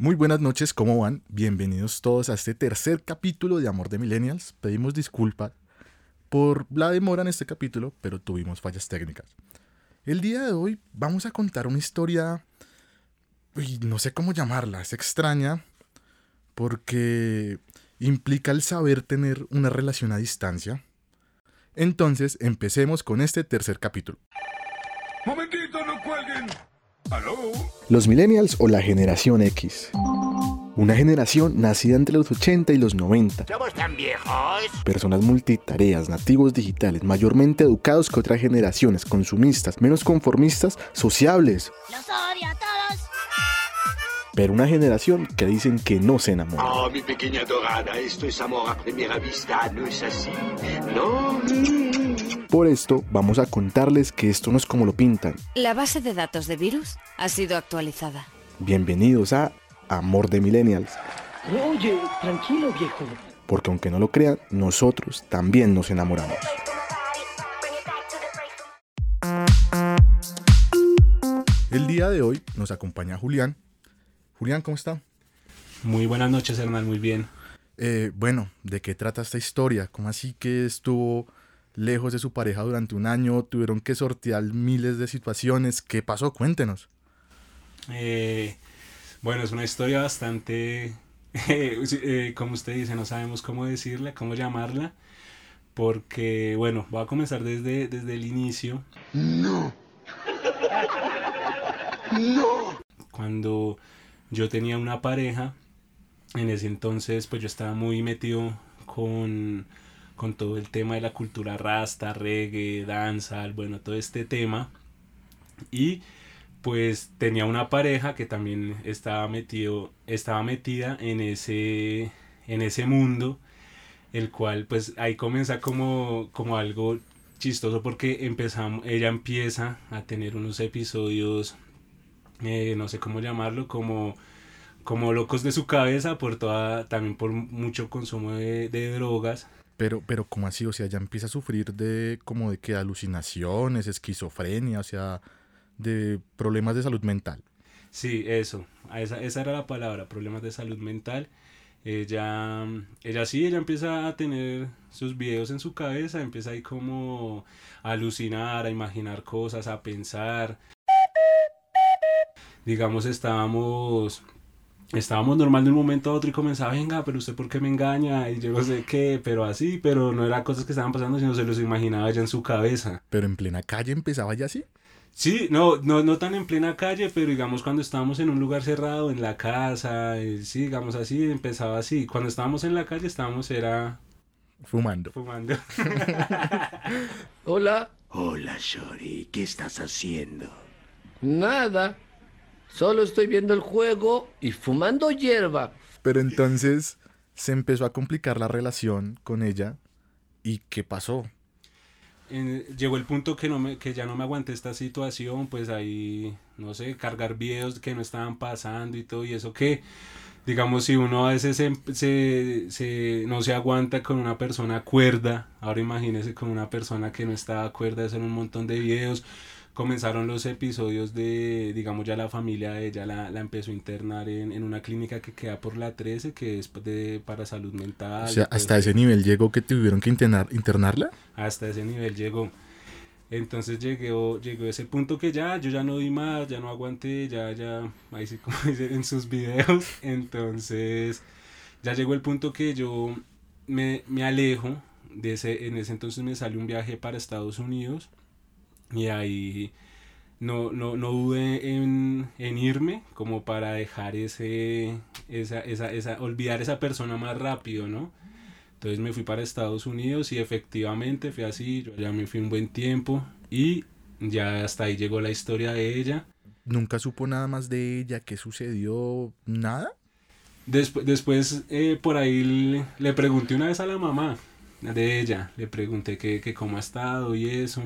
Muy buenas noches, ¿cómo van? Bienvenidos todos a este tercer capítulo de Amor de Millennials. Pedimos disculpas por la demora en este capítulo, pero tuvimos fallas técnicas. El día de hoy vamos a contar una historia, no sé cómo llamarla, es extraña, porque implica el saber tener una relación a distancia. Entonces, empecemos con este tercer capítulo. Momentito, no cuelguen. ¿Aló? Los millennials o la generación X. Una generación nacida entre los 80 y los 90. ¿Somos tan viejos? Personas multitareas, nativos digitales, mayormente educados que otras generaciones, consumistas, menos conformistas, sociables. Los odio a todos. Pero una generación que dicen que no se enamora. Oh, mi pequeña dorada, esto es amor a primera vista, ¿no es así? ¿No? Por esto vamos a contarles que esto no es como lo pintan. La base de datos de virus ha sido actualizada. Bienvenidos a Amor de Millennials. Oye, tranquilo, viejo. Porque aunque no lo crean, nosotros también nos enamoramos. El día de hoy nos acompaña Julián. Julián, ¿cómo está? Muy buenas noches, Hernán, muy bien. Eh, bueno, ¿de qué trata esta historia? ¿Cómo así que estuvo lejos de su pareja durante un año? ¿Tuvieron que sortear miles de situaciones? ¿Qué pasó? Cuéntenos. Eh, bueno, es una historia bastante, eh, como usted dice, no sabemos cómo decirla, cómo llamarla, porque, bueno, voy a comenzar desde, desde el inicio. No. No. Cuando yo tenía una pareja, en ese entonces, pues yo estaba muy metido con, con todo el tema de la cultura rasta, reggae, danza, bueno, todo este tema. Y pues tenía una pareja que también estaba metido estaba metida en ese en ese mundo el cual pues ahí comienza como como algo chistoso porque empezamos ella empieza a tener unos episodios eh, no sé cómo llamarlo como como locos de su cabeza por toda también por mucho consumo de, de drogas Pero, pero, ¿cómo así? O sea, ya empieza a sufrir de como de que alucinaciones, esquizofrenia, o sea, de problemas de salud mental. Sí, eso, esa, esa era la palabra, problemas de salud mental. Ella, ella sí, ella empieza a tener sus videos en su cabeza, empieza ahí como a alucinar, a imaginar cosas, a pensar. Digamos, estábamos, estábamos normal de un momento a otro y comenzaba, venga, pero usted por qué me engaña, y yo no sé qué, pero así, pero no eran cosas que estaban pasando, sino se los imaginaba ya en su cabeza. Pero en plena calle empezaba ya así. Sí, no, no, no tan en plena calle, pero digamos cuando estábamos en un lugar cerrado, en la casa, eh, sí, digamos así, empezaba así. Cuando estábamos en la calle, estábamos, era Fumando. fumando. Hola. Hola, Shori, ¿qué estás haciendo? Nada. Solo estoy viendo el juego y fumando hierba. Pero entonces se empezó a complicar la relación con ella. ¿Y qué pasó? Llegó el punto que, no me, que ya no me aguanté esta situación, pues ahí, no sé, cargar videos que no estaban pasando y todo, y eso que, digamos, si uno a veces se, se- se- no se aguanta con una persona cuerda, ahora imagínese con una persona que no estaba cuerda, hacer un montón de videos, comenzaron los episodios de, digamos, ya la familia de ella la, la empezó a internar en, en una clínica que queda por la 13, que es de, para salud mental. O sea, hasta ese nivel llegó que tuvieron que internar, internarla. Hasta ese nivel llegó. Entonces llegó, llegó ese punto que ya, yo ya no di más, ya no aguanté, ya, ya, ahí sí como dicen en sus videos. Entonces, ya llegó el punto que yo me, me alejo. De ese, en ese entonces me salió un viaje para Estados Unidos. Y ahí no, no, no dudé en, en irme como para dejar ese, esa, esa, esa, olvidar esa persona más rápido, ¿no? Entonces me fui para Estados Unidos y efectivamente fue así, yo ya me fui un buen tiempo y ya hasta ahí llegó la historia de ella. Nunca supo nada más de ella, qué sucedió, nada. Después, después eh, por ahí le, le pregunté una vez a la mamá de ella, le pregunté que, que cómo ha estado y eso.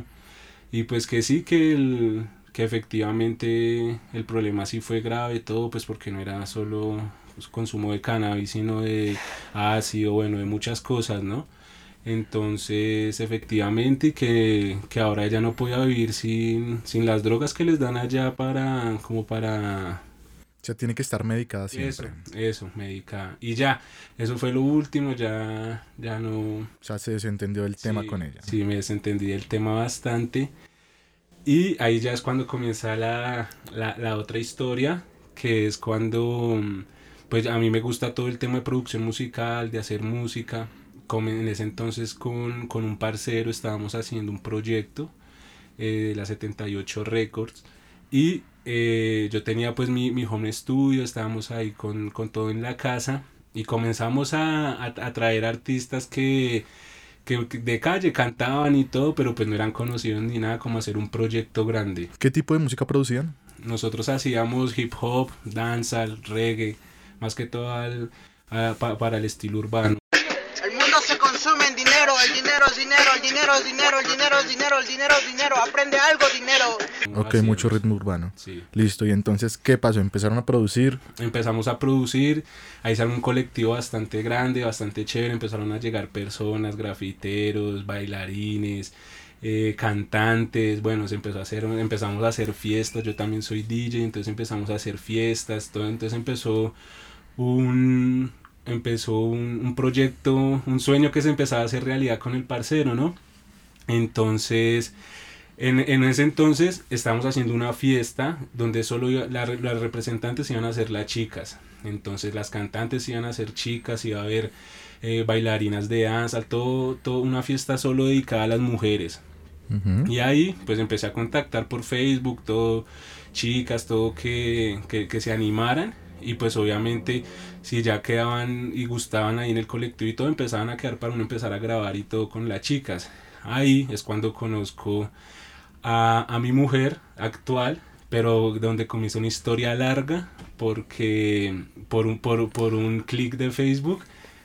Y pues que sí, que, el, que efectivamente el problema sí fue grave, todo, pues porque no era solo pues, consumo de cannabis, sino de ácido, bueno, de muchas cosas, ¿no? Entonces, efectivamente, que, que ahora ella no podía vivir sin, sin las drogas que les dan allá para, como para O sea, tiene que estar medicada Eso, siempre. eso, medicada. Y ya, eso fue lo último, ya, ya no... O sea, se desentendió el tema Sí, con ella. Sí, me desentendí del tema bastante. Y ahí ya es cuando comienza la, la, la otra historia, que es cuando, pues a mí me gusta todo el tema de producción musical, de hacer música. Como en ese entonces con, con un parcero estábamos haciendo un proyecto eh, de la 78 Records. Y eh, yo tenía pues mi, mi home studio, estábamos ahí con, con todo en la casa y comenzamos a, a, a traer artistas que, que de calle cantaban y todo, pero pues no eran conocidos ni nada como hacer un proyecto grande. ¿Qué tipo de música producían? Nosotros hacíamos hip hop, danza, reggae, más que todo al- a- pa- para el estilo urbano. Dinero, el dinero es dinero, el dinero es dinero, el dinero es dinero, el dinero es dinero, aprende algo dinero. Ok, mucho ritmo urbano. Sí. Listo, y entonces, ¿qué pasó? Empezaron a producir. empezamos a producir, ahí salió un colectivo bastante grande, bastante chévere, empezaron a llegar personas, grafiteros, bailarines, eh, cantantes, bueno, se empezó a hacer, empezamos a hacer fiestas, yo también soy DJ, entonces empezamos a hacer fiestas, todo, entonces empezó un empezó un, un proyecto, un sueño que se empezaba a hacer realidad con el parcero, ¿no? Entonces, en, en ese entonces estábamos haciendo una fiesta donde solo iba- la- las representantes iban a ser las chicas. Entonces las cantantes iban a ser chicas, iba a haber eh, bailarinas de danza, todo, todo una fiesta solo dedicada a las mujeres. Ujú. Y ahí pues empecé a contactar por Facebook, todo, chicas, todo que, que, que se animaran. Y pues obviamente si ya quedaban y gustaban ahí en el colectivo y todo, empezaban a quedar para uno empezar a grabar y todo con las chicas. Ahí es cuando conozco a, a mi mujer actual, pero donde comienza una historia larga porque por un, por, por un clic de Facebook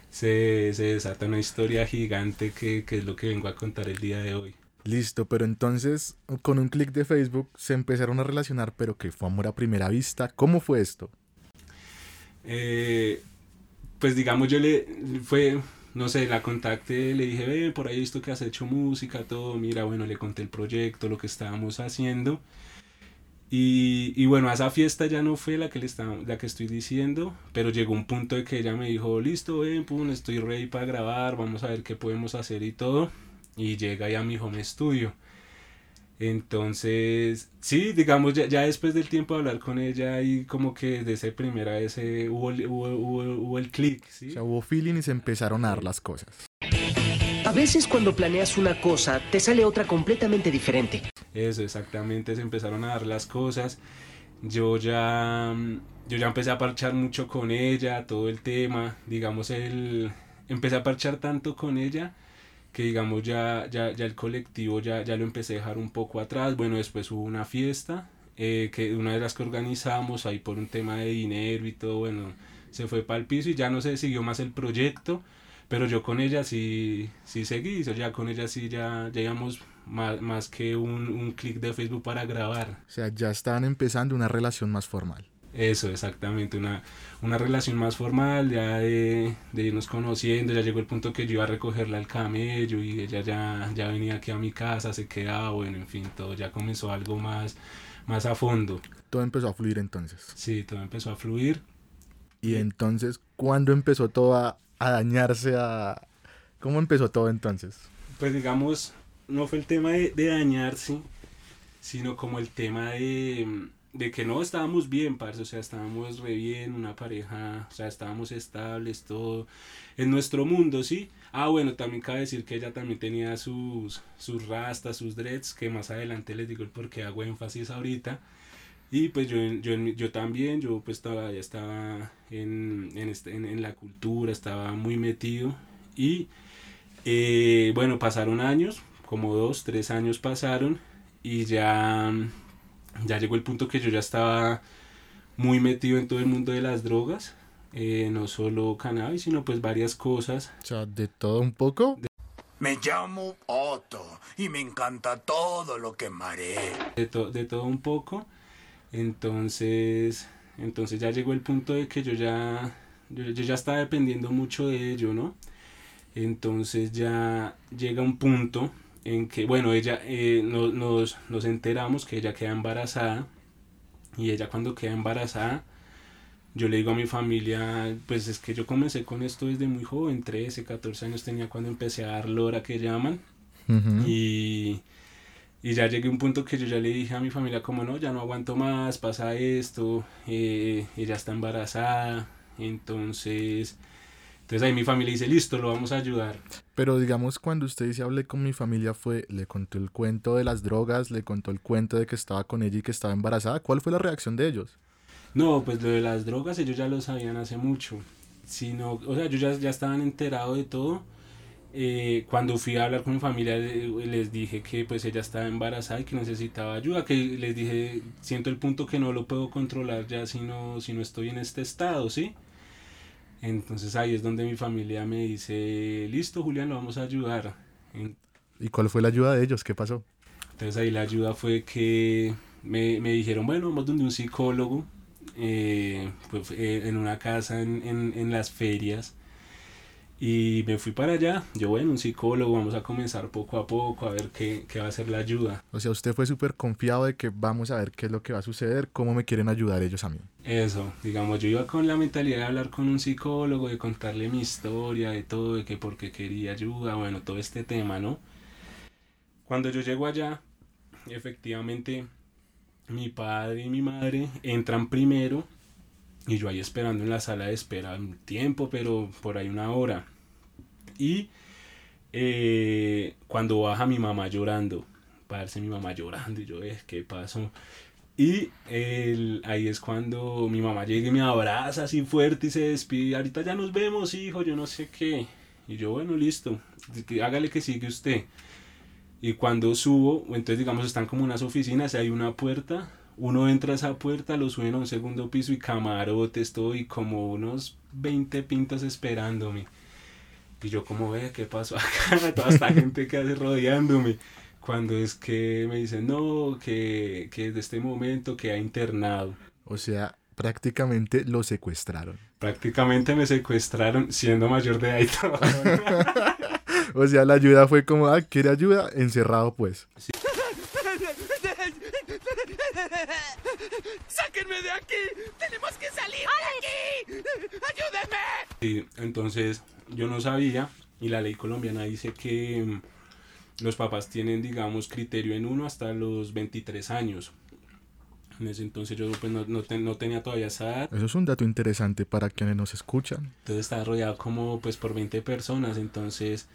se, se desata una historia gigante que, que es lo que vengo a contar el día de hoy. Listo, pero entonces, con un clic de Facebook se empezaron a relacionar, pero que fue amor a primera vista. ¿Cómo fue esto? Eh, pues digamos yo le fue no sé la contacté le dije ve por ahí he visto que has hecho música todo mira bueno le conté el proyecto lo que estábamos haciendo y, y bueno esa fiesta ya no fue la que le estaba, la que estoy diciendo pero llegó un punto de que ella me dijo listo ven pum estoy ready para grabar vamos a ver qué podemos hacer y todo y llega ya a mi home studio entonces, sí, digamos, ya, ya después del tiempo de hablar con ella y como que de esa primera vez eh, hubo, el- hubo, hubo, hubo el clic, O ¿sí? sea, hubo feeling y se empezaron a dar las cosas. A veces cuando planeas una cosa, te sale otra completamente diferente. Eso, exactamente, se empezaron a dar las cosas. Yo ya, mm, yo ya empecé a parchar mucho con ella, todo el tema, digamos, el, empecé a parchar tanto con ella que digamos ya, ya, ya el colectivo ya, ya lo empecé a dejar un poco atrás. Bueno, después hubo una fiesta, eh, que una de las que organizamos ahí por un tema de dinero y todo, bueno, se fue para el piso y ya no se siguió más el proyecto. Pero yo con ella sí, sí seguí, ya con ella sí ya llegamos más, más que un, un clic de Facebook para grabar. O sea, ya estaban empezando una relación más formal. Eso, exactamente, una, una relación más formal, ya de, de irnos conociendo, ya llegó el punto que yo iba a recogerla al camello y ella ya, ya venía aquí a mi casa, se quedaba, bueno, en fin, todo ya comenzó algo más, más a fondo. Todo empezó a fluir entonces. Sí, todo empezó a fluir. Y entonces, ¿cuándo empezó todo a, a dañarse? A... ¿Cómo empezó todo entonces? Pues digamos, no fue el tema de, de dañarse, sino como el tema de, de que no estábamos bien, parce, o sea, estábamos re bien, una pareja, o sea, estábamos estables, todo en nuestro mundo, ¿sí? Ah, bueno, también cabe decir que ella también tenía sus, sus rastas, sus dreads, que más adelante les digo el por qué hago énfasis ahorita. Y pues yo, yo, yo también, yo pues estaba, ya estaba en, en, este- en, en la cultura, estaba muy metido. Y eh, bueno, pasaron años, como dos, tres años pasaron y ya, ya llegó el punto que yo ya estaba muy metido en todo el mundo de las drogas, eh, no solo cannabis, sino pues varias cosas. O sea, de todo un poco. Me llamo Otto y me encanta todo lo que maré. de, to- de todo un poco. Entonces, entonces ya llegó el punto de que yo ya, yo, yo ya estaba dependiendo mucho de ello, ¿no? Entonces ya llega un punto en que, bueno, ella, eh, no- nos, nos enteramos que ella queda embarazada y ella cuando queda embarazada, yo le digo a mi familia, pues es que yo comencé con esto desde muy joven, 13, 14 años tenía cuando empecé a dar lora que llaman. Y, y ya llegué a un punto que yo ya le dije a mi familia como no, ya no aguanto más, pasa esto, eh, ella está embarazada, entonces, entonces ahí mi familia dice, listo, lo vamos a ayudar. Pero digamos, cuando usted dice hablé con mi familia, fue, le contó el cuento de las drogas, le contó el cuento de que estaba con ella y que estaba embarazada. ¿Cuál fue la reacción de ellos? No, pues lo de las drogas ellos ya lo sabían hace mucho, sino, o sea, ellos ya, ya estaban enterados de todo. Eh, cuando fui a hablar con mi familia les dije que pues ella estaba embarazada y que necesitaba ayuda, que les dije, siento el punto que no lo puedo controlar ya si no, si no estoy en este estado, ¿sí? Entonces ahí es donde mi familia me dice, listo Julián, lo vamos a ayudar. ¿Y cuál fue la ayuda de ellos? ¿Qué pasó? Entonces ahí la ayuda fue que me, me dijeron, bueno, vamos donde un psicólogo, eh, pues, eh, en una casa en, en, en las ferias. Y me fui para allá, yo bueno, un psicólogo, vamos a comenzar poco a poco a ver qué, qué va a ser la ayuda. O sea, usted fue súper confiado de que vamos a ver qué es lo que va a suceder, cómo me quieren ayudar ellos a mí. Eso, digamos, yo iba con la mentalidad de hablar con un psicólogo, de contarle mi historia, de todo, de que porque quería ayuda, bueno, todo este tema, ¿no? Cuando yo llego allá, efectivamente, mi padre y mi madre entran primero y yo ahí esperando en la sala de espera un tiempo, pero por ahí una hora. Y eh, cuando baja mi mamá llorando, parece mi mamá llorando y yo, eh, ¿qué pasó? Y el- ahí es cuando mi mamá llega y me abraza así fuerte y se despide. Ahorita ya nos vemos, hijo, yo no sé qué. Y yo, bueno, listo. Hágale que sigue usted. Y cuando subo, entonces digamos están como unas oficinas, hay una puerta. Uno entra a esa puerta, lo suben a un segundo piso y camarotes, todo, y como unos 20 pintos esperándome. Y yo como ve, ¿qué pasó acá? Toda esta gente que hace rodeándome. Cuando es que me dicen, no, que, que desde este momento que ha internado. O sea, prácticamente lo secuestraron. Prácticamente me secuestraron siendo mayor de edad. O sea, la ayuda fue como, ah, ¿quiere ayuda? Encerrado pues. ¡Sáquenme de aquí! ¡Tenemos que salir de aquí! ¡Ayúdenme! Y entonces yo no sabía y la ley colombiana dice que mm, los papás tienen, digamos, criterio en uno hasta los 23 años. En ese entonces yo pues no, no, ten- no tenía todavía esa edad. Eso es un dato interesante para quienes nos escuchan. Entonces estaba rodeado como pues por 20 personas. Entonces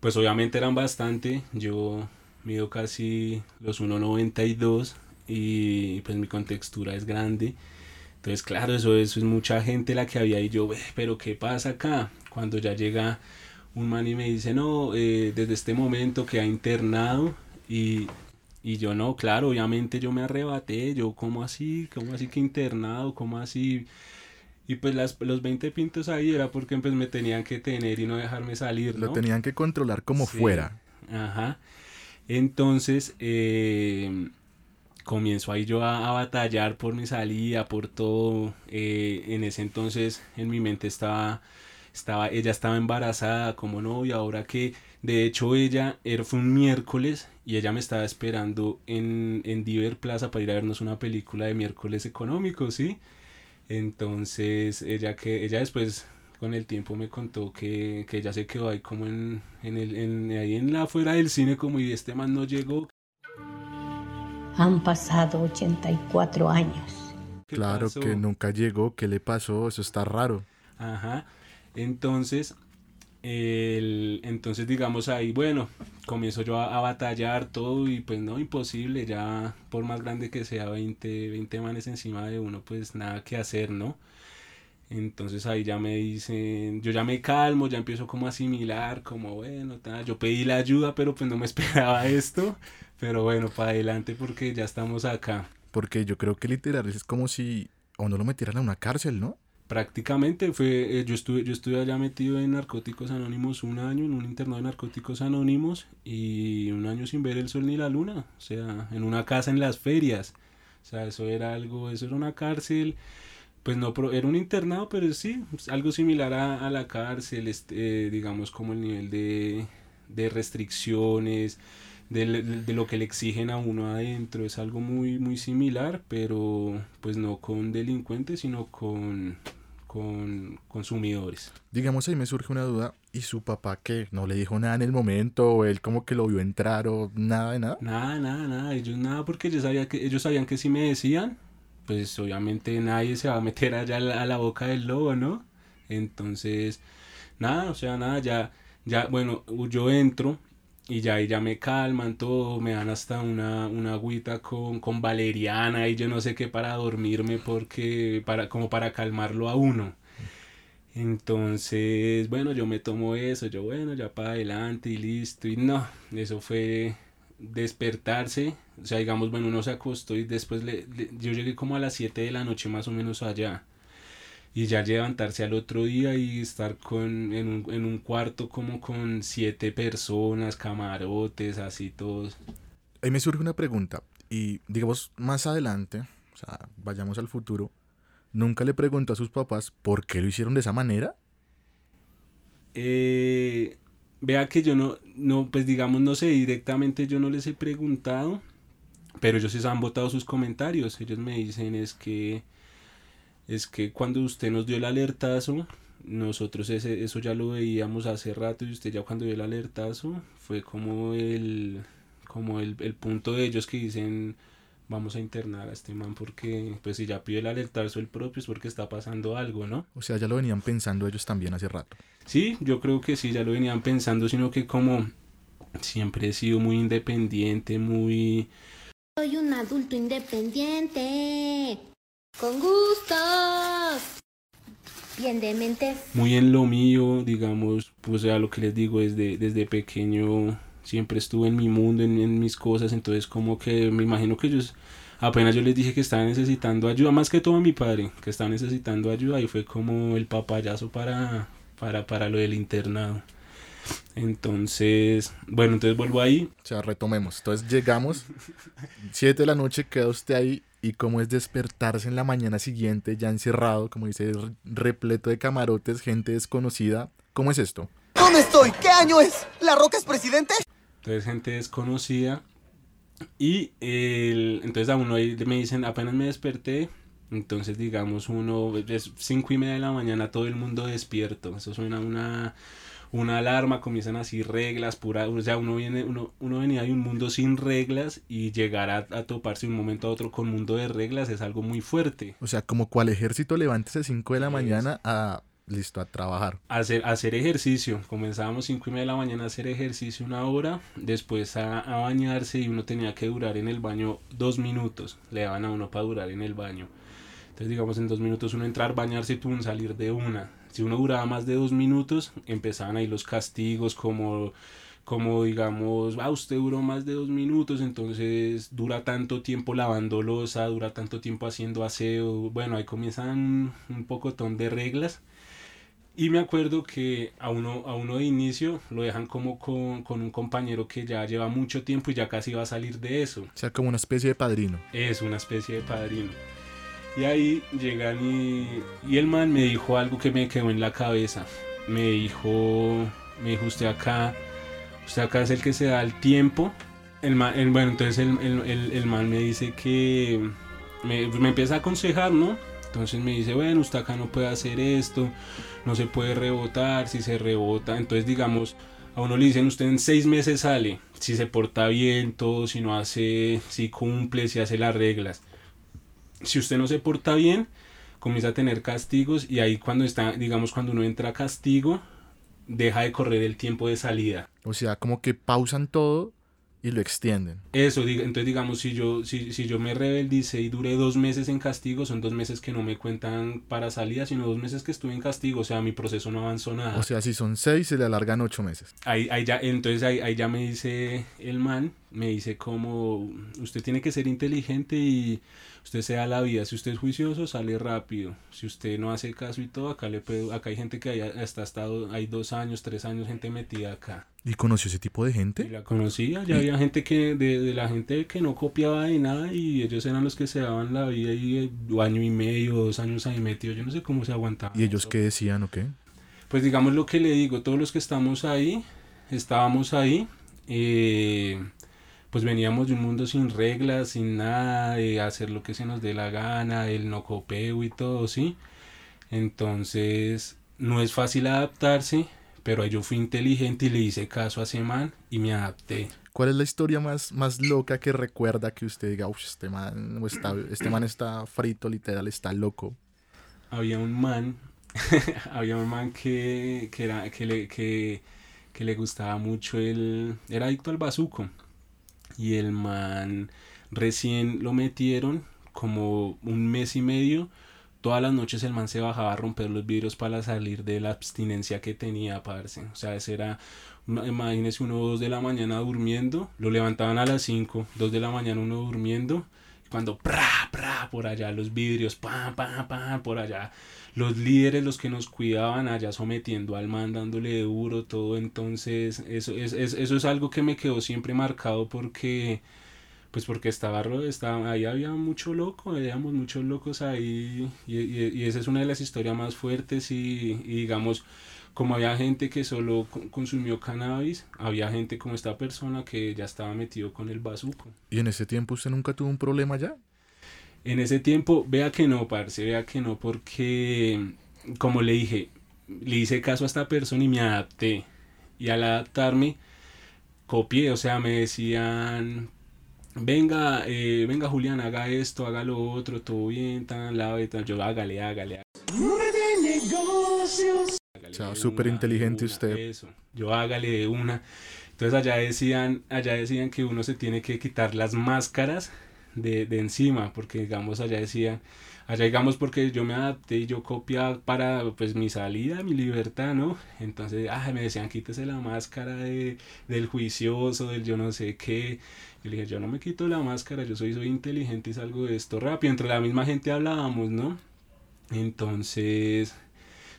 pues obviamente eran bastante. Yo mido casi los 1,92 y pues mi contextura es grande. Entonces claro, eso, eso es mucha gente la que había y yo, "Ve, pero ¿qué pasa acá? Cuando ya llega un man y me dice, no, eh, desde este momento que ha internado y, y yo no, claro, obviamente yo me arrebaté, yo, ¿cómo así? ¿Cómo así que internado? ¿Cómo así? Y pues las, los 20 pintos ahí era porque pues me tenían que tener y no dejarme salir, Lo tenían que controlar como Sí. fuera. Ajá. Entonces, eh, comienzo ahí yo a, a batallar por mi salida, por todo. Eh, en ese entonces en mi mente estaba, estaba, ella estaba embarazada como novia, ahora que de hecho ella, era, fue un miércoles y ella me estaba esperando en, en Diver Plaza para ir a vernos una película de miércoles económico, ¿sí? Entonces ella que ella después con el tiempo me contó que, que ella se quedó ahí como en, en el, en, ahí en la afuera del cine como y este man no llegó. Han pasado 84 años. ¿Qué Claro pasó? que nunca llegó, ¿qué le pasó? Eso está raro. Ajá. Entonces, el, entonces digamos ahí, bueno, comienzo yo a, a batallar todo y pues no, imposible, ya por más grande que sea, 20, 20 manes encima de uno, pues nada que hacer, ¿no? Entonces ahí ya me dicen, yo ya me calmo, ya empiezo como a asimilar, como bueno, ta, yo pedí la ayuda, pero pues no me esperaba esto, pero bueno, para adelante porque ya estamos acá. Porque yo creo que literal es como si o no lo metieran a una cárcel, ¿no? Prácticamente fue, eh, yo estuve, yo estuve allá metido en Narcóticos Anónimos un año, en un internado de Narcóticos Anónimos y un año sin ver el sol ni la luna, o sea, en una casa en las ferias, o sea, eso era algo, eso era una cárcel, pues no, era un internado, pero sí, pues, algo similar a, a la cárcel, este, eh, digamos como el nivel de, de restricciones, de, de- de lo que le exigen a uno adentro. Es algo muy, muy similar, pero pues no con delincuentes, sino con, con consumidores. Digamos, ahí me surge una duda. ¿Y su papá qué? ¿No le dijo nada en el momento? ¿O él como que lo vio entrar o nada de nada? Nada, nada, nada. Ellos nada, porque ellos, sabía que, ellos sabían que si me decían, pues obviamente nadie se va a meter allá a la, boca del lobo, ¿no? Entonces, nada, o sea, nada, ya, ya, bueno, yo entro y ya, y ya me calman todo, me dan hasta una, una agüita con, con valeriana y yo no sé qué para dormirme porque, para, como para calmarlo a uno. Entonces, bueno, yo me tomo eso, yo bueno, ya para adelante y listo. Y no, eso fue despertarse. O sea, digamos, bueno, uno se acostó y después le, le- yo llegué como a las 7 de la noche más o menos allá. Y ya levantarse al otro día y estar con, en, un, en un cuarto como con siete personas, camarotes, así todos. Ahí me surge una pregunta. Y digamos, más adelante, o sea, vayamos al futuro, ¿nunca le preguntó a sus papás por qué lo hicieron de esa manera? Eh, vea que yo no, no, pues digamos, no sé, directamente yo no les he preguntado, pero ellos sí han votado sus comentarios. Ellos me dicen es que, es que cuando usted nos dio el alertazo, nosotros ese, eso ya lo veíamos hace rato y usted ya cuando dio el alertazo fue como el, como el, el punto de ellos que dicen vamos a internar a este man porque pues si ya pide el alertazo el propio es porque está pasando algo, ¿no? O sea, ya lo venían pensando ellos también hace rato. Sí, yo creo que sí, ya lo venían pensando, sino que como siempre he sido muy independiente, muy... Soy un adulto independiente. Con gustos. Bien de mente. muy en lo mío, digamos, pues ya lo que les digo, desde, desde pequeño siempre estuve en mi mundo, en, en mis cosas, entonces como que me imagino que ellos, apenas yo les dije que estaba necesitando ayuda, más que todo a mi padre, que estaba necesitando ayuda y fue como el papayazo para, para, para lo del internado. Entonces, bueno, entonces vuelvo ahí. O sea, retomemos. Entonces llegamos, 7 de la noche, queda usted ahí. Y cómo es despertarse en la mañana siguiente, ya encerrado, como dice, re- repleto de camarotes, gente desconocida. ¿Cómo es esto? ¿Dónde estoy? ¿Qué año es? ¿La Roca es presidente? Entonces gente desconocida. Y el, entonces a uno ahí me dicen, apenas me desperté. Entonces digamos uno, es cinco y media de la mañana, todo el mundo despierto. Eso suena una, una alarma, comienzan así reglas, pura, o sea, uno viene, uno, uno venía de un mundo sin reglas y llegar a, a toparse de un momento a otro con mundo de reglas es algo muy fuerte. O sea, como cual ejército levántese 5 de la mañana a, listo, a trabajar. hacer, hacer ejercicio. Comenzábamos 5 y media de la mañana a hacer ejercicio una hora, después a, a bañarse y uno tenía que durar en el baño dos minutos. Le daban a uno para durar en el baño. Entonces, digamos, en dos minutos uno entrar, bañarse y pum, salir de una. Si uno duraba más de dos minutos, empezaban ahí los castigos como como digamos, ah, usted duró más de dos minutos, entonces dura tanto tiempo lavando losa, dura tanto tiempo haciendo aseo, bueno, ahí comienzan un, un pocotón de reglas. Y me acuerdo que a uno, a uno de inicio lo dejan como con, con un compañero que ya lleva mucho tiempo y ya casi va a salir de eso. O sea, como una especie de padrino. Es una especie de padrino. Y ahí llegan y, y el man me dijo algo que me quedó en la cabeza. Me dijo, me dijo usted acá, usted acá es el que se da el tiempo. El man- el- bueno, entonces el, el- el- el man me dice que me, me empieza a aconsejar, ¿no? Entonces me dice, bueno, usted acá no puede hacer esto, no se puede rebotar, si se rebota, entonces digamos, a uno le dicen, usted en seis meses sale, si se porta bien, todo, si no hace, si cumple, si hace las reglas. Si usted no se porta bien, comienza a tener castigos y ahí cuando está, digamos, cuando uno entra a castigo, deja de correr el tiempo de salida. O sea, como que pausan todo y lo extienden. Eso, entonces digamos, si yo, si, si yo me rebeldice y duré dos meses en castigo, son dos meses que no me cuentan para salida, sino dos meses que estuve en castigo, o sea, mi proceso no avanzó nada. O sea, si son 6, se le alargan 8 meses. Ahí, ahí ya, entonces ahí, ahí ya me dice el man, me dice como, usted tiene que ser inteligente y usted se da la vida, si usted es juicioso sale rápido, si usted no hace caso y todo, acá le puede, acá hay gente que haya, hasta estado, hay dos años, tres años, gente metida acá. ¿Y conoció ese tipo de gente? Y la conocía, ya había gente que, de, de la gente que no copiaba de nada y ellos eran los que se daban la vida y eh, año y medio, dos años ahí metido, yo no sé cómo se aguantaban. ¿Y ellos qué decían o qué? Pues digamos lo que le digo, todos los que estamos ahí, estábamos ahí. eh, pues veníamos de un mundo sin reglas, sin nada, de hacer lo que se nos dé la gana, el no copeo y todo, ¿sí? Entonces, no es fácil adaptarse, pero yo fui inteligente y le hice caso a ese man y me adapté. ¿Cuál es la historia más, más loca que recuerda que usted diga, uff, este man, o está, este man está frito, literal, está loco? Había un man, había un man que, que, era, que, le, que, que le gustaba mucho el... Era adicto al bazuco. Y el man recién lo metieron como un mes y medio. Todas las noches el man se bajaba a romper los vidrios para salir de la abstinencia que tenía, parce. O sea, ese era imagínese uno dos de la mañana durmiendo, lo levantaban a las 5, 2 de la mañana uno durmiendo, cuando pra, pra, por allá los vidrios, pam, pam, pam, por allá los líderes, los que nos cuidaban allá sometiendo al man, dándole duro, todo, entonces eso es, eso es algo que me quedó siempre marcado porque pues porque estaba, estaba ahí había mucho loco, habíamos muchos locos ahí y, y, esa es una de las historias más fuertes y, y digamos como había gente que solo consumió cannabis, había gente como esta persona que ya estaba metido con el bazuco. ¿Y en ese tiempo usted nunca tuvo un problema ya? En ese tiempo, vea que no, parce, vea que no, porque, como le dije, le hice caso a esta persona y me adapté. Y al adaptarme, copié, o sea, me decían, venga, eh, venga Julián, haga esto, haga lo otro, todo bien, tan, lave, tan, yo hágale, hágale. negocios. O sea, súper inteligente usted. Eso, yo hágale de una. Entonces allá decían, allá decían que uno se tiene que quitar las máscaras de, de encima, porque digamos allá decían, allá digamos porque yo me adapté y yo copiaba para pues mi salida, mi libertad, ¿no? Entonces, ah, me decían quítese la máscara de, del juicioso, del yo no sé qué. Y le dije, yo no me quito la máscara, yo soy, soy inteligente y salgo de esto rápido. Entre la misma gente hablábamos, ¿no? Entonces,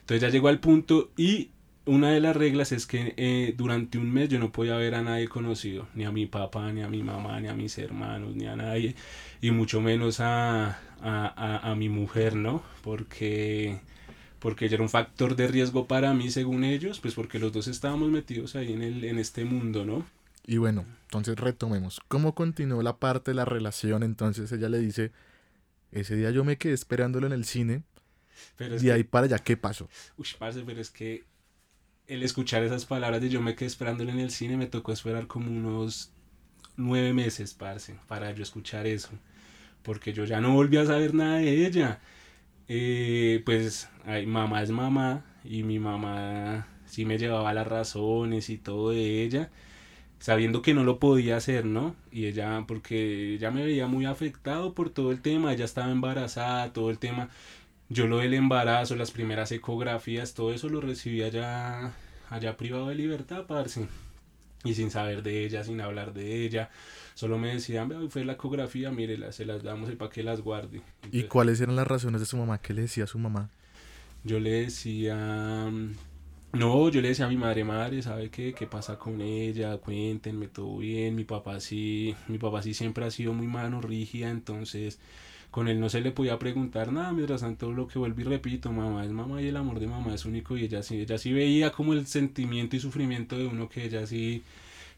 entonces ya llegó al punto y una de las reglas es que eh, durante un mes yo no podía ver a nadie conocido, ni a mi papá, ni a mi mamá, ni a mis hermanos, ni a nadie, y mucho menos a, a, a, mi mujer, ¿no? Porque, porque ella era un factor de riesgo para mí, según ellos, pues porque los dos estábamos metidos ahí en, el, en este mundo, ¿no? Y bueno, entonces retomemos. ¿Cómo continuó la parte de la relación? Entonces ella le dice, ese día yo me quedé esperándolo en el cine pero y ahí para allá, ¿qué pasó? Uy, parce, pero es que el escuchar esas palabras de yo me quedé esperándole en el cine me tocó esperar como unos nueve meses, parce, para yo escuchar eso. Porque yo ya no volví a saber nada de ella. Eh, pues, ay, mamá es mamá y mi mamá sí me llevaba las razones y todo de ella sabiendo que no lo podía hacer, ¿no? Y ella, porque ella me veía muy afectado por todo el tema, ella estaba embarazada, todo el tema, yo lo del embarazo, las primeras ecografías, todo eso lo recibí allá, allá privado de libertad, parce. Y sin saber de ella, sin hablar de ella. Solo me decían, hoy fue la ecografía, mírela, se las damos para que las guarde. ¿Y cuáles eran las razones de su mamá? ¿Qué le decía a su mamá? Yo le decía... No, yo le decía a mi madre, madre, ¿sabe qué? ¿Qué pasa con ella? Cuéntenme, todo bien. Mi papá sí, mi papá sí siempre ha sido muy mano rígida, entonces con él no se le podía preguntar nada, mientras tanto lo que vuelvo y repito, mamá es mamá y el amor de mamá es único y ella sí, ella sí veía como el sentimiento y sufrimiento de uno que ella sí,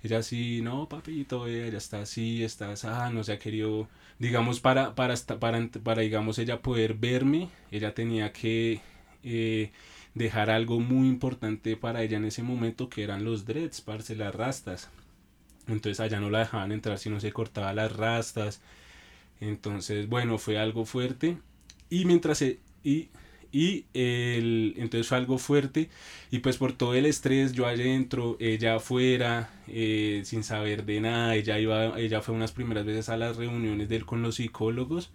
ella sí, no papito, ella está así, está ah, no se ha querido, digamos, para, para, para, para, digamos, ella poder verme, ella tenía que eh, dejar algo muy importante para ella en ese momento que eran los dreads, parce, las rastas. Entonces allá no la dejaban entrar si no se cortaba las rastas entonces, bueno, fue algo fuerte. Y mientras... y, y el, entonces fue algo fuerte. Y pues por todo el estrés, yo adentro, ella afuera, eh, sin saber de nada. Ella, iba, ella fue unas primeras veces a las reuniones de él con los psicólogos.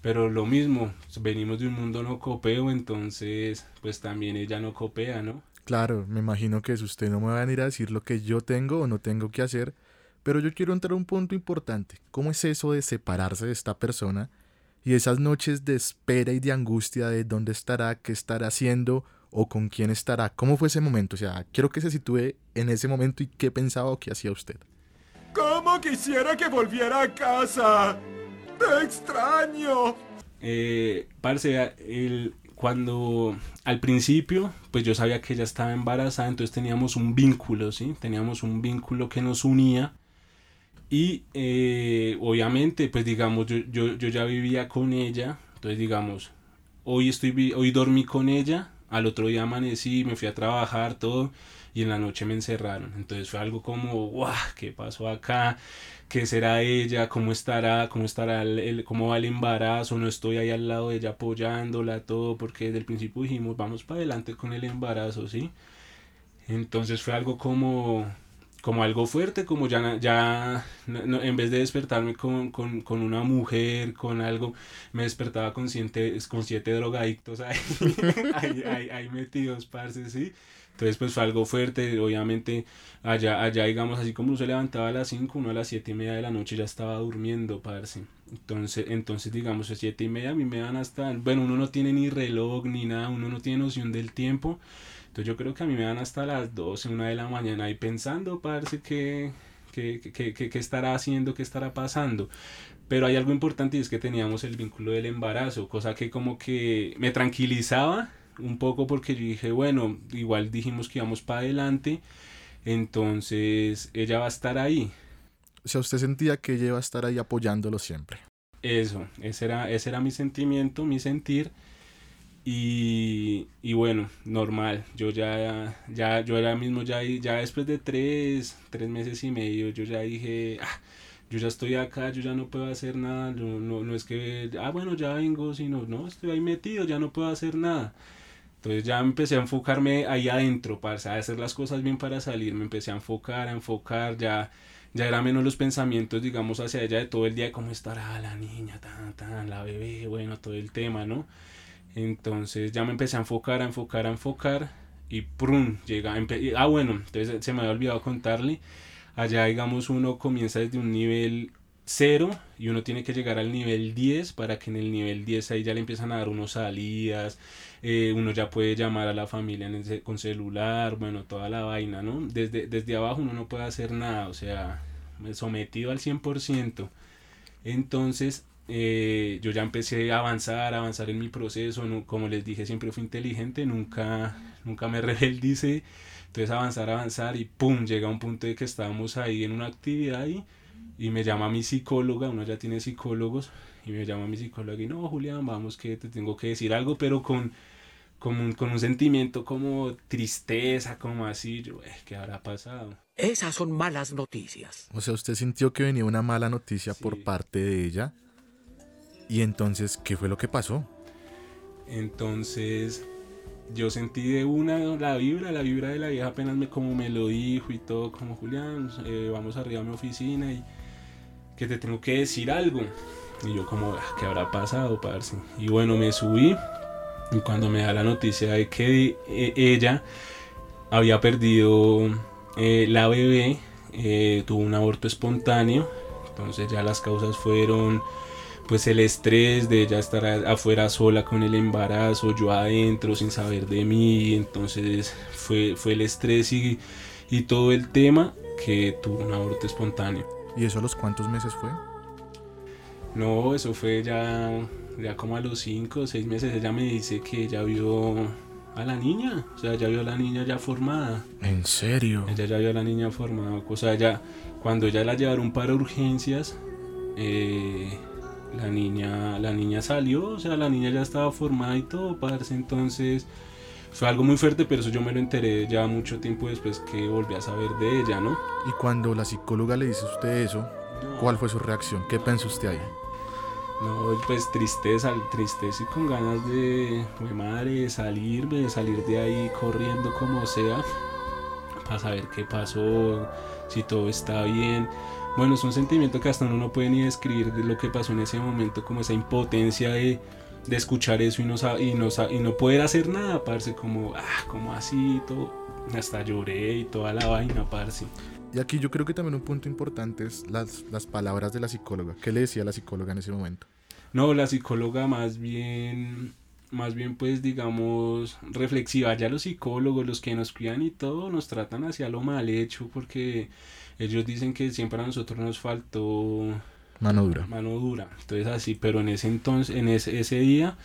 Pero lo mismo, venimos de un mundo no copeo, entonces pues también ella no copea, ¿no? Claro, me imagino que si usted no me va a venir a decir lo que yo tengo o no tengo que hacer, pero yo quiero entrar a un punto importante. ¿Cómo es eso de separarse de esta persona y esas noches de espera y de angustia de dónde estará, qué estará haciendo o con quién estará? ¿Cómo fue ese momento? O sea, quiero que se sitúe en ese momento y qué pensaba o qué hacía usted. ¿Cómo quisiera que volviera a casa? ¡Te extraño! Eh, parce, el, cuando al principio, pues yo sabía que ella estaba embarazada, entonces teníamos un vínculo, ¿sí? Teníamos un vínculo que nos unía Y eh, obviamente, pues digamos, yo, yo, yo ya vivía con ella, entonces digamos, hoy, estoy, hoy dormí con ella, al otro día amanecí, me fui a trabajar, todo, y en la noche me encerraron. Entonces fue algo como, guau, ¿qué pasó acá? ¿Qué será ella? ¿Cómo estará? ¿Cómo estará el- cómo va el embarazo? No estoy ahí al lado de ella apoyándola, todo, porque desde el principio dijimos, vamos para adelante con el embarazo, ¿sí? Entonces fue algo como, como algo fuerte, como ya, ya no- en vez de despertarme con, con, con una mujer, con algo, me despertaba con siete, con siete drogadictos ahí, ahí, ahí, ahí metidos, parce, ¿sí? Entonces pues fue algo fuerte, obviamente allá, allá digamos así como uno se levantaba a las 5, uno a las 7 y media de la noche ya estaba durmiendo, parce. Entonces, entonces digamos a 7 y media a mí me dan hasta, bueno, uno no tiene ni reloj ni nada, uno no tiene noción del tiempo. Entonces yo creo que a mí me dan hasta las 12, una de la mañana ahí pensando, parce, que, que, que, que, que estará haciendo, qué estará pasando. Pero hay algo importante y es que teníamos el vínculo del embarazo, cosa que como que me tranquilizaba un poco porque yo dije, bueno, igual dijimos que íbamos para adelante, entonces ella va a estar ahí. O sea, usted sentía que ella iba a estar ahí apoyándolo siempre. Eso, ese era, ese era mi sentimiento, mi sentir. Y, y bueno, normal. Yo ya, ya, yo ahora mismo ya, ya después de tres, tres meses y medio, yo ya dije, "Ah, yo ya estoy acá, yo ya no puedo hacer nada. No, no, no es que, ah, bueno, ya vengo, sino, no, estoy ahí metido, ya no puedo hacer nada. Entonces ya empecé a enfocarme ahí adentro, para hacer las cosas bien para salir. Me empecé a enfocar, a enfocar, ya, ya era menos los pensamientos, digamos, hacia ella de todo el día, cómo estará la niña, tan, tan, la bebé, bueno, todo el tema, ¿no? Entonces ya me empecé a enfocar, a enfocar, a enfocar y ¡prum! llega, ah bueno, entonces se me había olvidado contarle, allá digamos uno comienza desde un nivel 0 y uno tiene que llegar al nivel 10 para que en el nivel 10 ahí ya le empiezan a dar unos salidas, eh, uno ya puede llamar a la familia con celular, bueno, toda la vaina, ¿no? Desde, desde abajo uno no puede hacer nada, o sea, sometido al 100%. Entonces, eh, yo ya empecé a avanzar, a avanzar en mi proceso. no- como les dije, siempre fui inteligente, nunca, nunca me rebeldicé. Entonces, avanzar, avanzar y pum, llega un punto de que estábamos ahí en una actividad y, y me llama mi psicóloga, uno ya tiene psicólogos, y me llama mi psicóloga y no, Julián, vamos que te tengo que decir algo, pero con, con, un, con un sentimiento como tristeza, como así, yo, "Eh, ¿qué habrá pasado? Esas son malas noticias. O sea, usted sintió que venía una mala noticia por parte de ella. Y entonces, ¿qué fue lo que pasó? Entonces yo sentí de una la vibra, la vibra de la vieja apenas me como me lo dijo y todo, como Julián, eh, vamos arriba a mi oficina y que te tengo que decir algo. Y yo como, "Ah, ¿qué habrá pasado, parce? Y bueno, me subí y cuando me da la noticia de que eh, ella había perdido eh, la bebé, tuvo un aborto espontáneo, entonces ya las causas fueron pues el estrés de ella estar afuera sola con el embarazo, yo adentro sin saber de mí, entonces fue, fue el estrés y, y todo el tema que tuvo un aborto espontáneo. ¿Y eso a los cuántos meses fue? No, eso fue ya, ya como a los 5 o 6 meses, ella me dice que ella vio a la niña, o sea, ya vio a la niña ya formada. ¿En serio? Ella ya vio a la niña formada, o sea, ya cuando ella la llevaron para urgencias, eh, la niña, la niña salió, o sea, la niña ya estaba formada y todo, parce, entonces fue algo muy fuerte, pero eso yo me lo enteré ya mucho tiempo después que volví a saber de ella, ¿no? Y cuando la psicóloga le dice a usted eso, ¿cuál fue su reacción? ¿Qué pensó usted ahí? No, pues tristeza, tristeza y con ganas de, madre, salir, de salir de ahí corriendo como sea, para saber qué pasó, si todo está bien. Bueno, es un sentimiento que hasta uno no puede ni describir de lo que pasó en ese momento, como esa impotencia de, de escuchar eso y no, y, no, sa- y no poder hacer nada, parce, como, ah, como así, todo. Hasta lloré y toda la vaina, parce. Y aquí yo creo que también un punto importante es las, las palabras de la psicóloga. ¿Qué le decía la psicóloga en ese momento? No, la psicóloga más bien, más bien pues digamos reflexiva. Ya los psicólogos, los que nos cuidan y todo, nos tratan hacia lo mal hecho porque ellos dicen que siempre a nosotros nos faltó Mano dura. mano dura. Entonces así, pero en ese entonces, en ese, ese día,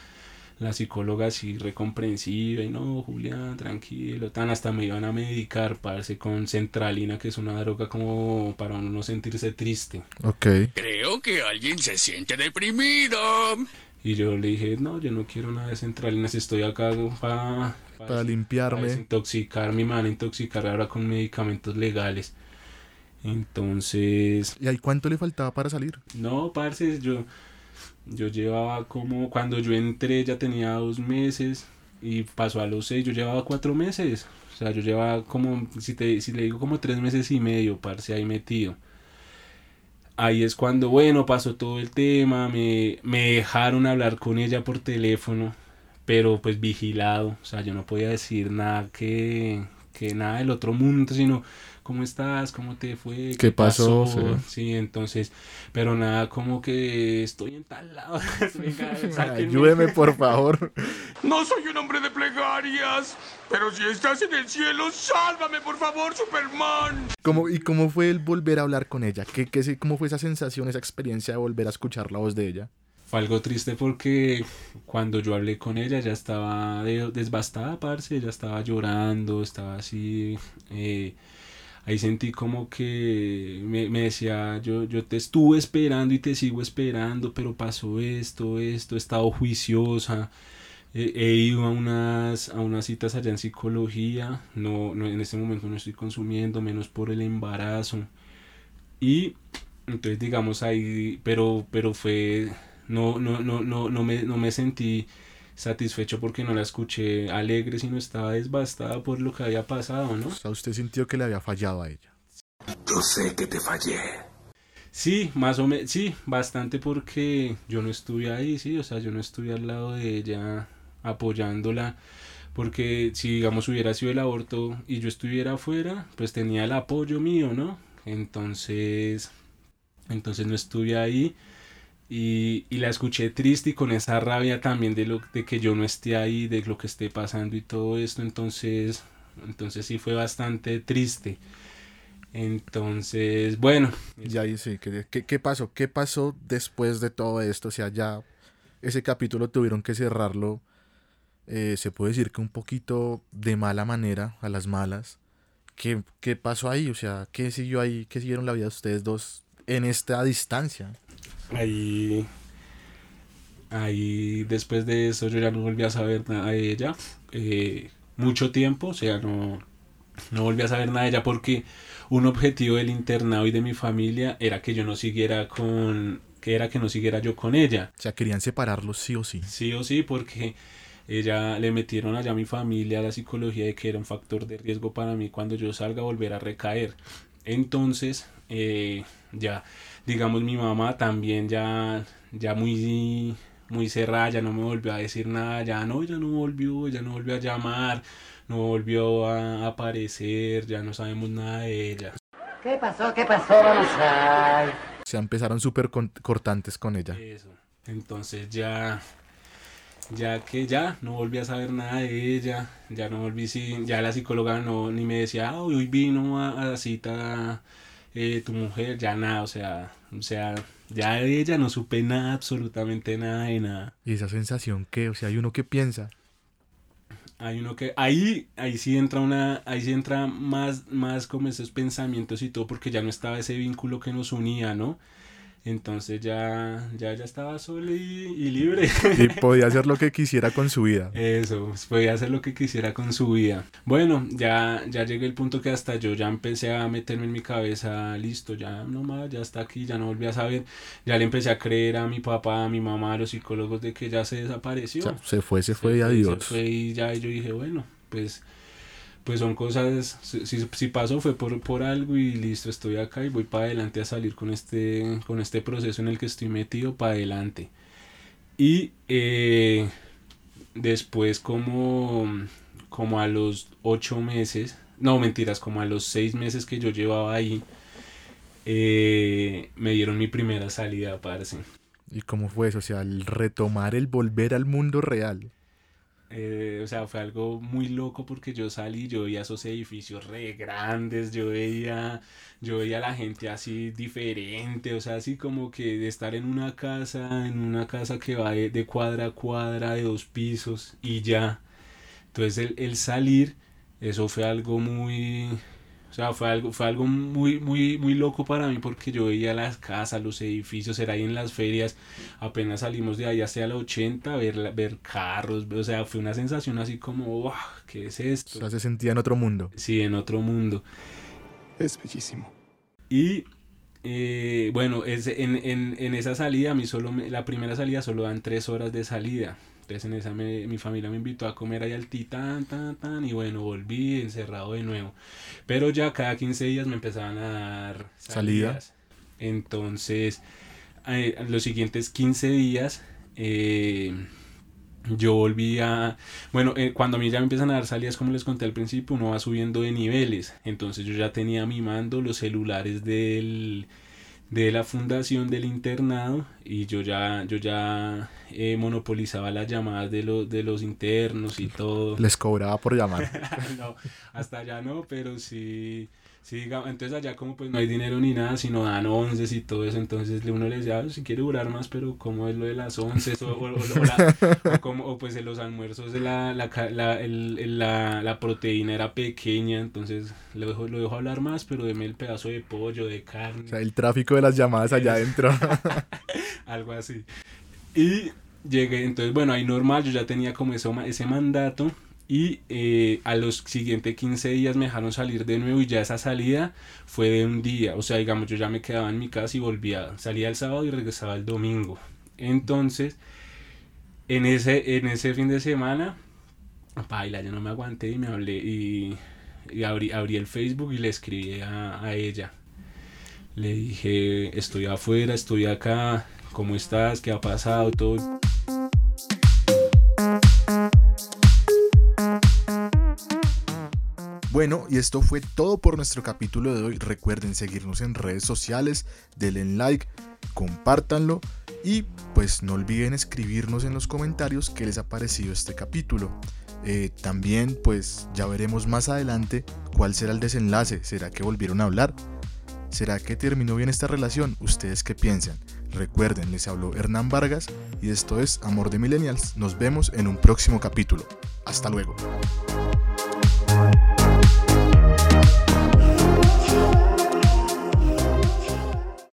la psicóloga así recomprensiva y no, Julián, tranquilo, tan hasta me iban a medicar, parce, con centralina, que es una droga como para uno no sentirse triste. Ok. Creo que alguien se siente deprimido. Y yo le dije, no, yo no quiero nada de centralinas, estoy acá para... Para limpiarme. desintoxicarme, me van a intoxicar ahora con medicamentos legales. Entonces... ¿Y ahí cuánto le faltaba para salir? No, parce, yo... Yo llevaba como, cuando yo entré ya tenía dos meses y pasó a los seis, yo llevaba cuatro meses. O sea, yo llevaba como, si, te, si le digo como tres meses y medio, parce, ahí metido. Ahí es cuando, bueno, pasó todo el tema, me, me dejaron hablar con ella por teléfono, pero pues vigilado. O sea, yo no podía decir nada que, que nada del otro mundo, sino ¿cómo estás? ¿Cómo te fue? ¿Qué, pasó? Sí. entonces, pero nada, como que estoy en tal lado. Ayúdeme, por favor. No soy un hombre de plegarias, pero si estás en el cielo, sálvame, por favor, Superman. ¿Cómo, ¿Y cómo fue el volver a hablar con ella? ¿Qué, qué, ¿Cómo fue esa sensación, esa experiencia de volver a escuchar la voz de ella? Fue algo triste porque cuando yo hablé con ella ya estaba desbastada, parce, ya estaba llorando, estaba así... Eh, ahí sentí como que me, decía, yo, yo te estuve esperando y te sigo esperando, pero pasó esto, esto, he estado juiciosa, he, ido a unas, a unas citas allá en psicología, no, no, en este momento no estoy consumiendo, menos por el embarazo. Y entonces digamos ahí, pero, pero fue, no, no, no, no, no, me, no me sentí satisfecho porque no la escuché alegre, sino estaba desbastada por lo que había pasado, ¿no? O sea, usted sintió que le había fallado a ella. Yo sé que te fallé. Sí, más o menos, sí, bastante porque yo no estuve ahí, sí, o sea, yo no estuve al lado de ella apoyándola, porque si digamos hubiera sido el aborto y yo estuviera afuera, pues tenía el apoyo mío, ¿no? Entonces, entonces no estuve ahí y, y, la escuché triste y con esa rabia también de lo de que yo no esté ahí, de lo que esté pasando y todo esto, entonces, entonces sí fue bastante triste. Entonces, bueno. Ya sí, ¿qué, ¿qué, pasó? ¿Qué pasó después de todo esto? O sea, ya ese capítulo tuvieron que cerrarlo, eh, se puede decir que un poquito de mala manera, a las malas. ¿Qué, ¿Qué pasó ahí? O sea, ¿qué siguió ahí? ¿Qué siguieron la vida de ustedes dos en esta distancia? Ahí, ahí después de eso yo ya no volví a saber nada de ella. Eh, mucho tiempo, o sea, no, no volví a saber nada de ella porque un objetivo del internado y de mi familia era que yo no siguiera con que era que no siguiera yo con ella. O sea, querían separarlos sí o sí. Sí o sí, porque ella le metieron allá a mi familia la psicología de que era un factor de riesgo para mí cuando yo salga a volver a recaer. Entonces, eh, ya digamos mi mamá también ya, ya muy, muy cerrada, ya no me volvió a decir nada, ya no, ya no volvió, ya no volvió a llamar, no volvió a aparecer, ya no sabemos nada de ella. ¿Qué pasó? ¿Qué pasó? Vamos a... Se empezaron súper cortantes con ella. Eso. Entonces ya, ya que ya no volví a saber nada de ella, ya no volví, ya la psicóloga no, ni me decía, ah, hoy vino a, a la cita eh, tu mujer, ya nada, o sea, o sea, ya de ella no supe nada, absolutamente nada de nada. ¿Y esa sensación qué? O sea, hay uno que piensa. Hay uno que, ahí, ahí sí entra una, ahí sí entra más, más como esos pensamientos y todo, porque ya no estaba ese vínculo que nos unía, ¿no? Entonces ya, ya, ya estaba solo y, libre. Y podía hacer lo que quisiera con su vida. Eso, pues, podía hacer lo que quisiera con su vida. Bueno, ya, ya llegué al punto que hasta yo ya empecé a meterme en mi cabeza, listo, ya no más, ya está aquí, ya no volví a saber. Ya le empecé a creer a mi papá, a mi mamá, a los psicólogos de que ya se desapareció. se fue, se fue y adiós. Se fue y ya yo dije, bueno, pues pues son cosas, si, si pasó fue por, por algo y listo, estoy acá y voy para adelante a salir con este, con este proceso en el que estoy metido para adelante. Y eh, después como, como a los ocho meses, no mentiras, como a los seis meses que yo llevaba ahí, eh, me dieron mi primera salida, parce. ¿Y cómo fue eso? O sea, el retomar el volver al mundo real. Eh, o sea, fue algo muy loco porque yo salí, yo veía esos edificios re grandes, yo veía, yo veía a la gente así diferente, o sea, así como que de estar en una casa, en una casa que va de, de cuadra a cuadra, de dos pisos y ya. Entonces el, el salir, eso fue algo muy, sea, fue algo, fue algo muy, muy, muy loco para mí porque yo veía las casas, los edificios, era ahí en las ferias, apenas salimos de ahí hacia la 80, ver, ver carros, o sea, fue una sensación así como, wow, ¿qué es esto? O sea, se sentía en otro mundo. Sí, en otro mundo. Es bellísimo. Y eh, bueno, es, en, en, en, esa salida, a mí solo me, la primera salida solo dan tres horas de salida. Entonces en esa me, mi familia me invitó a comer ahí al titán, tan, tan, y bueno, volví encerrado de nuevo. Pero ya cada 15 días me empezaban a dar salidas. Salida. Entonces, eh, los siguientes 15 días, eh, yo volví a... Bueno, eh, cuando a mí ya me empiezan a dar salidas, como les conté al principio, uno va subiendo de niveles. Entonces yo ya tenía mi mando los celulares del de la fundación del internado y yo ya yo ya eh, monopolizaba las llamadas de los de los internos y todo. Les cobraba por llamar. No hasta allá no pero sí sí entonces allá como pues no hay dinero ni nada sino dan once y todo eso entonces uno le decía si quiere durar más pero como es lo de las once o, o, o, la, o, como, pues en los almuerzos la la, la, el, la, la proteína era pequeña entonces lo dejo, lo dejo hablar más pero deme el pedazo de pollo de carne o sea, el tráfico de las llamadas allá adentro. Algo así. Y llegué entonces bueno ahí normal yo ya tenía como eso, ese mandato y eh, a los siguientes 15 días me dejaron salir de nuevo y ya esa salida fue de un día. O sea, digamos, yo ya me quedaba en mi casa y volvía. Salía el sábado y regresaba el domingo. Entonces, en ese, en ese fin de semana, baila, yo no me aguanté y me hablé y, y abrí, abrí, el Facebook y le escribí a, a ella. Le dije, estoy afuera, estoy acá, ¿cómo estás? ¿Qué ha pasado? Todo. Bueno, y esto fue todo por nuestro capítulo de hoy. Recuerden seguirnos en redes sociales, denle like, compártanlo y pues no olviden escribirnos en los comentarios qué les ha parecido este capítulo. Eh, también pues ya veremos más adelante cuál será el desenlace. ¿Será que volvieron a hablar? ¿Será que terminó bien esta relación? ¿Ustedes qué piensan? Recuerden, les habló Hernán Vargas y esto es Amor de Millennials. Nos vemos en un próximo capítulo. Hasta luego.